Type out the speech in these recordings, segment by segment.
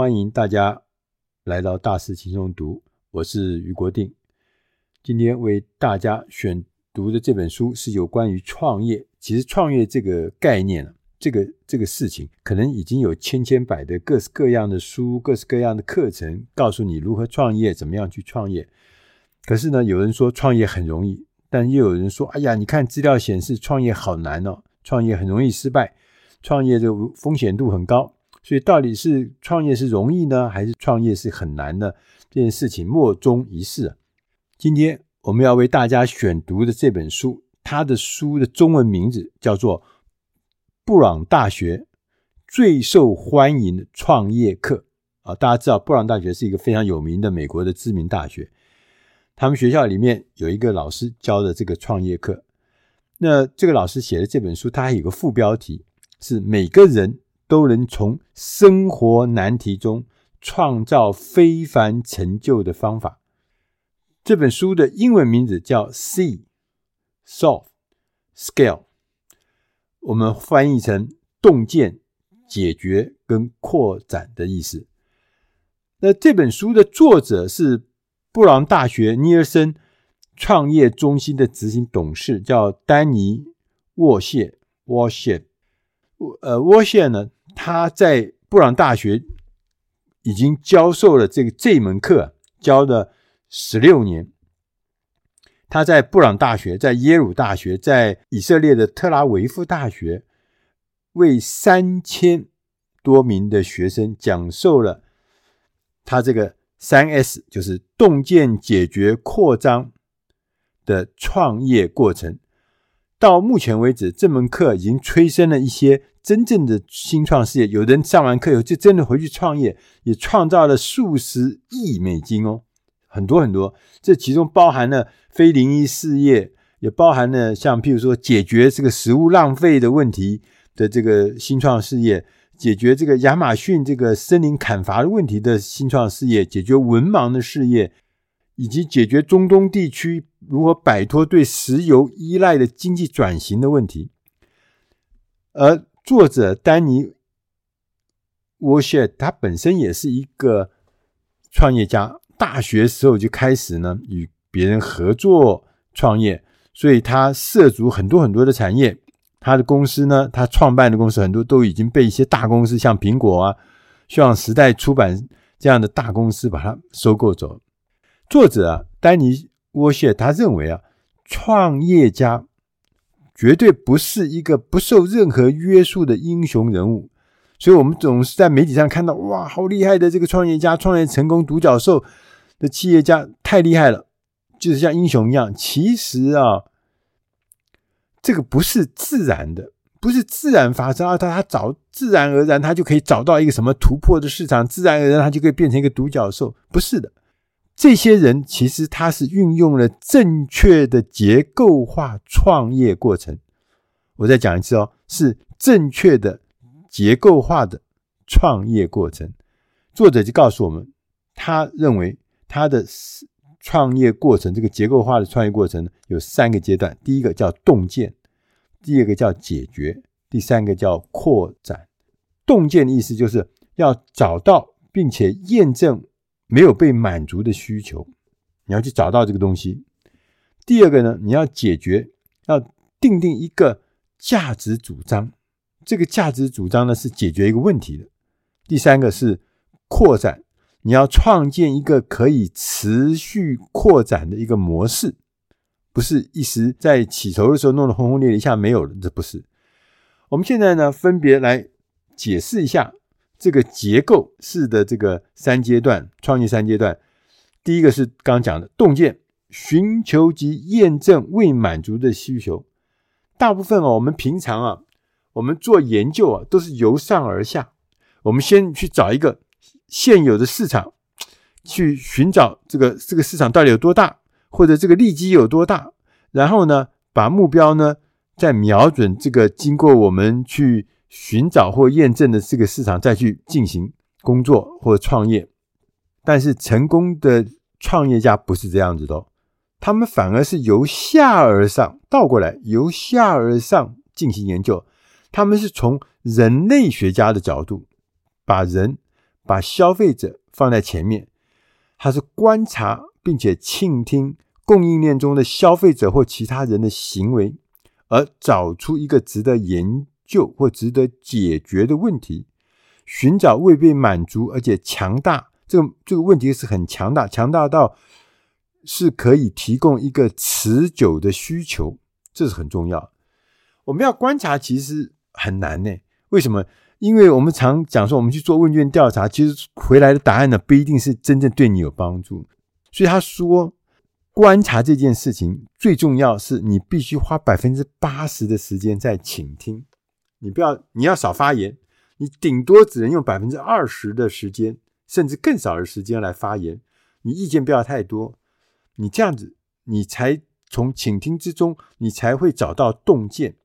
欢迎大家来到大师轻松读，我是余国定。今天为大家选读的这本书是有关于创业。其实创业这个概念，这个这个事情，可能已经有千千百的各式各样的书、各式各样的课程，告诉你如何创业，怎么样去创业。可是呢，有人说创业很容易，但又有人说，哎呀，你看资料显示创业好难哦，创业很容易失败，创业的风险度很高。所以，到底是创业是容易呢，还是创业是很难呢？这件事情莫衷一是。今天我们要为大家选读的这本书，它的书的中文名字叫做《布朗大学最受欢迎的创业课》啊。大家知道，布朗大学是一个非常有名的美国的知名大学，他们学校里面有一个老师教的这个创业课。那这个老师写的这本书，它还有个副标题是“每个人”。都能从生活难题中创造非凡成就的方法。这本书的英文名字叫《See, Solve, Scale》，我们翻译成“洞见、解决跟扩展”的意思。那这本书的作者是布朗大学尼尔森创业中心的执行董事，叫丹尼沃谢沃谢。呃，沃谢呢？他在布朗大学已经教授了这个这门课，教了十六年。他在布朗大学、在耶鲁大学、在以色列的特拉维夫大学，为三千多名的学生讲授了他这个三 S，就是洞见、解决、扩张的创业过程。到目前为止，这门课已经催生了一些。真正的新创事业，有人上完课以后就真的回去创业，也创造了数十亿美金哦，很多很多。这其中包含了非零一事业，也包含了像譬如说解决这个食物浪费的问题的这个新创事业，解决这个亚马逊这个森林砍伐的问题的新创事业，解决文盲的事业，以及解决中东地区如何摆脱对石油依赖的经济转型的问题，而。作者丹尼沃谢，他本身也是一个创业家。大学时候就开始呢，与别人合作创业，所以他涉足很多很多的产业。他的公司呢，他创办的公司很多都已经被一些大公司，像苹果啊、像时代出版这样的大公司把它收购走。作者啊，丹尼沃谢，他认为啊，创业家。绝对不是一个不受任何约束的英雄人物，所以我们总是在媒体上看到，哇，好厉害的这个创业家，创业成功、独角兽的企业家，太厉害了，就是像英雄一样。其实啊，这个不是自然的，不是自然发生啊，他他找自然而然，他就可以找到一个什么突破的市场，自然而然他就可以变成一个独角兽，不是的。这些人其实他是运用了正确的结构化创业过程。我再讲一次哦，是正确的结构化的创业过程。作者就告诉我们，他认为他的创业过程，这个结构化的创业过程有三个阶段：第一个叫洞见，第二个叫解决，第三个叫扩展。洞见的意思就是要找到并且验证。没有被满足的需求，你要去找到这个东西。第二个呢，你要解决，要定定一个价值主张。这个价值主张呢，是解决一个问题的。第三个是扩展，你要创建一个可以持续扩展的一个模式，不是一时在起头的时候弄得轰轰烈烈，一下没有了，这不是。我们现在呢，分别来解释一下。这个结构式的这个三阶段创业三阶段，第一个是刚刚讲的洞见，寻求及验证未满足的需求。大部分啊，我们平常啊，我们做研究啊，都是由上而下。我们先去找一个现有的市场，去寻找这个这个市场到底有多大，或者这个利基有多大，然后呢，把目标呢再瞄准这个经过我们去。寻找或验证的这个市场，再去进行工作或创业。但是成功的创业家不是这样子的，他们反而是由下而上，倒过来由下而上进行研究。他们是从人类学家的角度，把人、把消费者放在前面，他是观察并且倾听供应链中的消费者或其他人的行为，而找出一个值得研究或值得解决的问题，寻找未被满足而且强大。这个这个问题是很强大，强大到是可以提供一个持久的需求，这是很重要。我们要观察，其实很难呢。为什么？因为我们常讲说，我们去做问卷调查，其实回来的答案呢，不一定是真正对你有帮助。所以他说，观察这件事情最重要是你必须花百分之八十的时间在倾听，你不要，你要少发言，你顶多只能用百分之二十的时间。甚至更少的时间来发言，你意见不要太多，你这样子，你才从倾听之中，你才会找到洞见。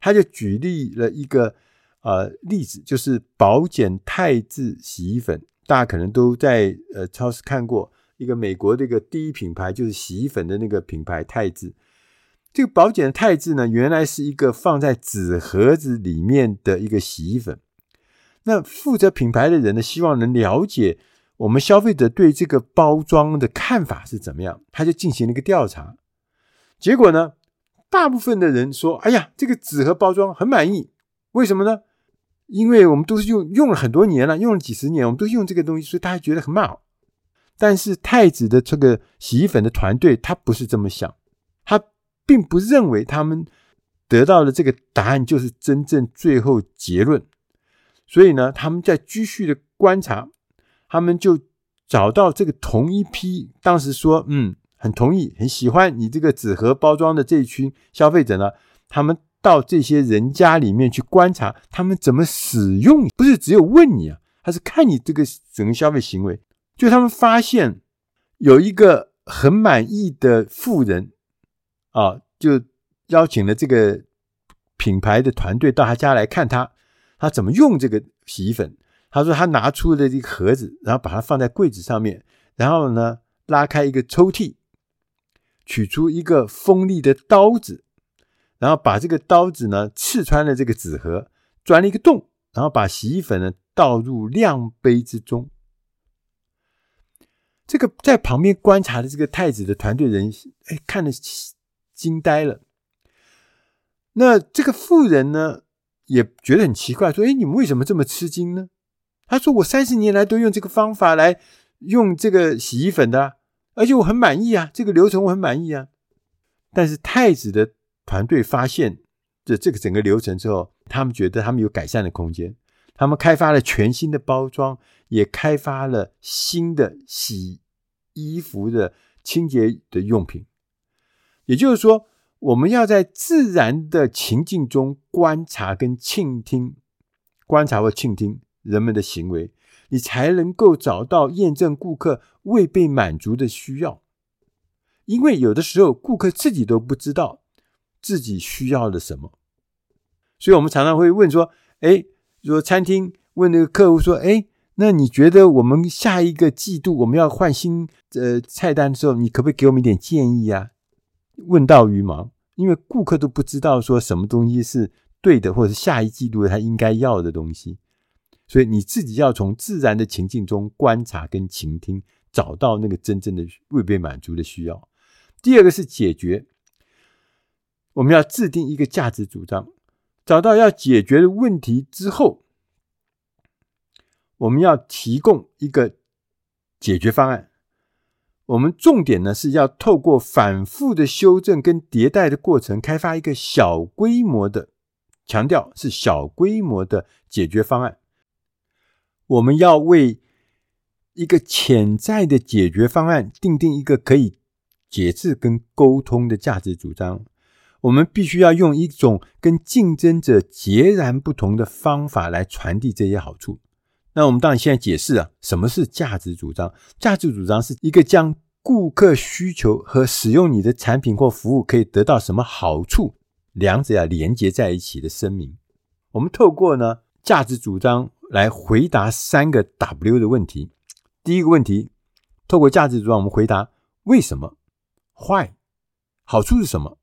他就举例了一个呃例子，就是宝简汰渍洗衣粉，大家可能都在呃超市看过一个美国的一个第一品牌，就是洗衣粉的那个品牌汰渍。这个宝简的汰渍呢，原来是一个放在纸盒子里面的一个洗衣粉。那负责品牌的人呢，希望能了解我们消费者对这个包装的看法是怎么样，他就进行了一个调查。结果呢，大部分的人说：“哎呀，这个纸盒包装很满意。”为什么呢？因为我们都是用用了很多年了，用了几十年，我们都用这个东西，所以大家觉得很好。但是太子的这个洗衣粉的团队，他不是这么想，并不认为他们得到的这个答案就是真正最后结论。所以呢，他们在继续的观察，他们就找到这个同一批当时说嗯很同意很喜欢你这个纸盒包装的这一群消费者呢，他们到这些人家里面去观察他们怎么使用，不是只有问你啊，他是看你这个整个消费行为。就他们发现有一个很满意的富人啊，就邀请了这个品牌的团队到他家来看他。他怎么用这个洗衣粉？他说他拿出了这个盒子，然后把它放在柜子上面，然后呢，拉开一个抽屉，取出一个锋利的刀子，然后把这个刀子呢刺穿了这个纸盒，钻了一个洞，然后把洗衣粉呢倒入量杯之中。这个在旁边观察的这个太子的团队人，哎，看得惊呆了。那这个妇人呢？也觉得很奇怪，说：“哎，你们为什么这么吃惊呢？”他说：“我三十年来都用这个方法来用这个洗衣粉的啊，而且我很满意啊，这个流程我很满意啊。”但是太子的团队发现这这个整个流程之后，他们觉得他们有改善的空间，他们开发了全新的包装，也开发了新的洗衣服的清洁的用品，也就是说。我们要在自然的情境中观察跟倾听，观察或倾听人们的行为，你才能够找到验证顾客未被满足的需要。因为有的时候顾客自己都不知道自己需要的什么，所以我们常常会问说：“哎，如果餐厅问那个客户说：‘哎，那你觉得我们下一个季度我们要换新呃菜单的时候，你可不可以给我们一点建议啊？’”问到鱼毛，因为顾客都不知道说什么东西是对的，或者下一季度他应该要的东西，所以你自己要从自然的情境中观察跟倾听，找到那个真正的未被满足的需要。第二个是解决，我们要制定一个价值主张，找到要解决的问题之后，我们要提供一个解决方案。我们重点呢是要透过反复的修正跟迭代的过程，开发一个小规模的，强调是小规模的解决方案。我们要为一个潜在的解决方案定定一个可以解释跟沟通的价值主张。我们必须要用一种跟竞争者截然不同的方法来传递这些好处。那我们当然现在解释啊，什么是价值主张？价值主张是一个将顾客需求和使用你的产品或服务可以得到什么好处，两者要连接在一起的声明。我们透过呢价值主张来回答三个 W 的问题。第一个问题，透过价值主张，我们回答为什么？Why？好处是什么？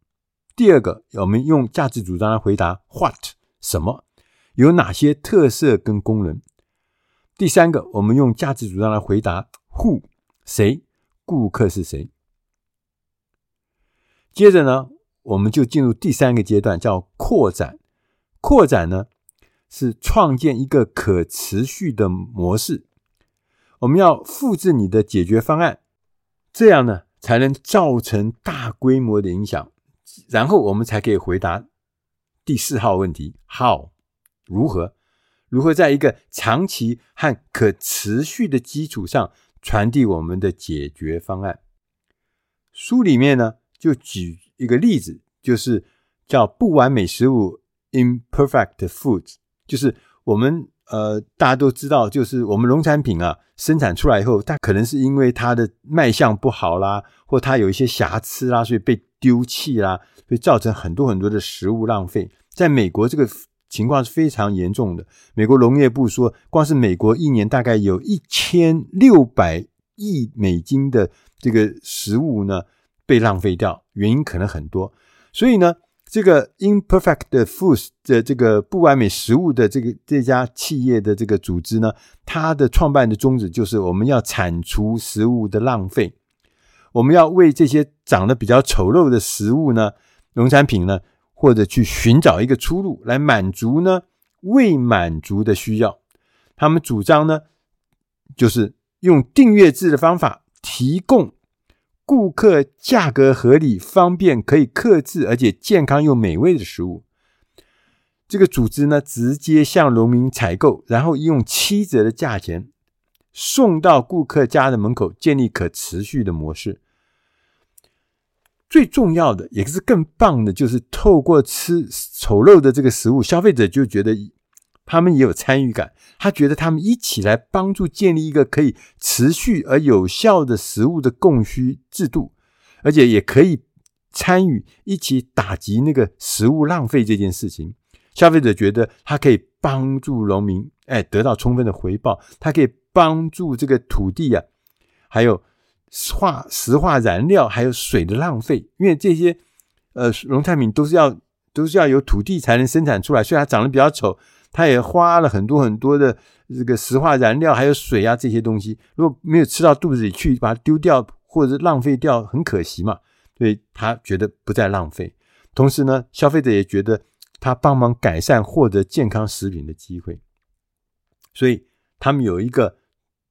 第二个，我们用价值主张来回答 What？什么？有哪些特色跟功能？第三个，我们用价值主张来回答 Who 谁？顾客是谁？接着呢，我们就进入第三个阶段，叫扩展。扩展呢，是创建一个可持续的模式。我们要复制你的解决方案，这样呢，才能造成大规模的影响。然后我们才可以回答第四号问题：How？如何？如何在一个长期和可持续的基础上传递我们的解决方案？书里面呢，就举一个例子，就是叫不完美食物 （imperfect foods），就是我们呃大家都知道，就是我们农产品啊生产出来以后，它可能是因为它的卖相不好啦，或它有一些瑕疵啦，所以被丢弃啦，所以造成很多很多的食物浪费。在美国，这个情况是非常严重的。美国农业部说，光是美国一年大概有一千六百亿美金的这个食物呢被浪费掉，原因可能很多。所以呢，这个 Imperfect Foods 的这个不完美食物的这个这家企业的这个组织呢，它的创办的宗旨就是我们要铲除食物的浪费，我们要为这些长得比较丑陋的食物呢，农产品呢。或者去寻找一个出路来满足呢未满足的需要。他们主张呢，就是用订阅制的方法，提供顾客价格合理、方便、可以克制而且健康又美味的食物。这个组织呢，直接向农民采购，然后用七折的价钱送到顾客家的门口，建立可持续的模式。最重要的，也是更棒的，就是透过吃丑陋的这个食物，消费者就觉得他们也有参与感。他觉得他们一起来帮助建立一个可以持续而有效的食物的供需制度，而且也可以参与一起打击那个食物浪费这件事情。消费者觉得他可以帮助农民，哎，得到充分的回报。他可以帮助这个土地啊，还有。化石化燃料还有水的浪费，因为这些呃农产品都是要都是要有土地才能生产出来，所以它长得比较丑，它也花了很多很多的这个石化燃料还有水啊这些东西，如果没有吃到肚子里去，把它丢掉或者浪费掉，很可惜嘛。所以他觉得不再浪费，同时呢，消费者也觉得他帮忙改善获得健康食品的机会，所以他们有一个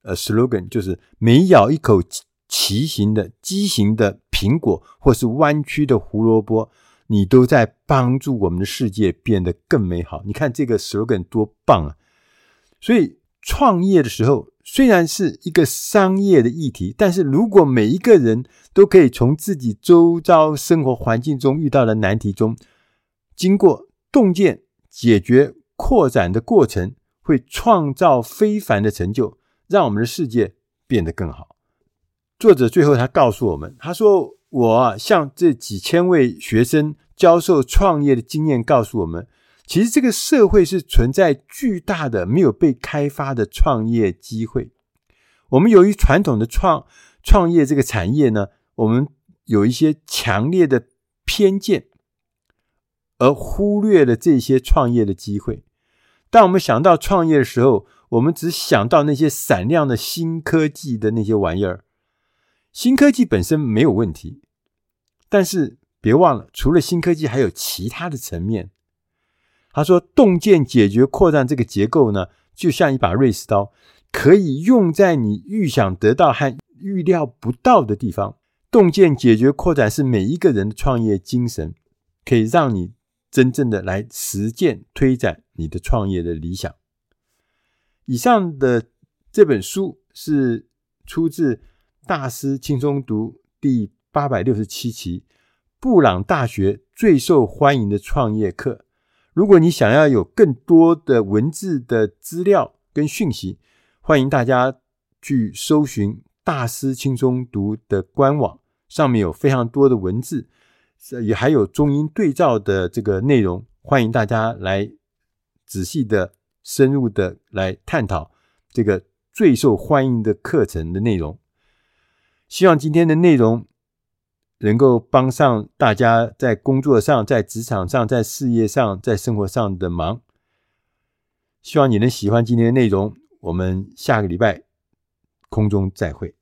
呃 slogan，就是每咬一口。畸形的、畸形的苹果，或是弯曲的胡萝卜，你都在帮助我们的世界变得更美好。你看这个 slogan 多棒啊！所以创业的时候，虽然是一个商业的议题，但是如果每一个人都可以从自己周遭生活环境中遇到的难题中，经过洞见、解决、扩展的过程，会创造非凡的成就，让我们的世界变得更好。作者最后他告诉我们，他说：“我啊，向这几千位学生教授创业的经验告诉我们，其实这个社会是存在巨大的没有被开发的创业机会。我们由于传统的创创业这个产业呢，我们有一些强烈的偏见，而忽略了这些创业的机会。当我们想到创业的时候，我们只想到那些闪亮的新科技的那些玩意儿。”新科技本身没有问题，但是别忘了，除了新科技，还有其他的层面。他说，洞见、解决、扩展这个结构呢，就像一把瑞士刀，可以用在你预想得到和预料不到的地方。洞见、解决、扩展是每一个人的创业精神，可以让你真正的来实践、推展你的创业的理想。以上的这本书是出自。大师轻松读第八百六十七期，布朗大学最受欢迎的创业课。如果你想要有更多的文字的资料跟讯息，欢迎大家去搜寻大师轻松读的官网，上面有非常多的文字，也还有中英对照的这个内容。欢迎大家来仔细的、深入的来探讨这个最受欢迎的课程的内容。希望今天的内容能够帮上大家在工作上、在职场上、在事业上、在生活上的忙。希望你能喜欢今天的内容。我们下个礼拜空中再会。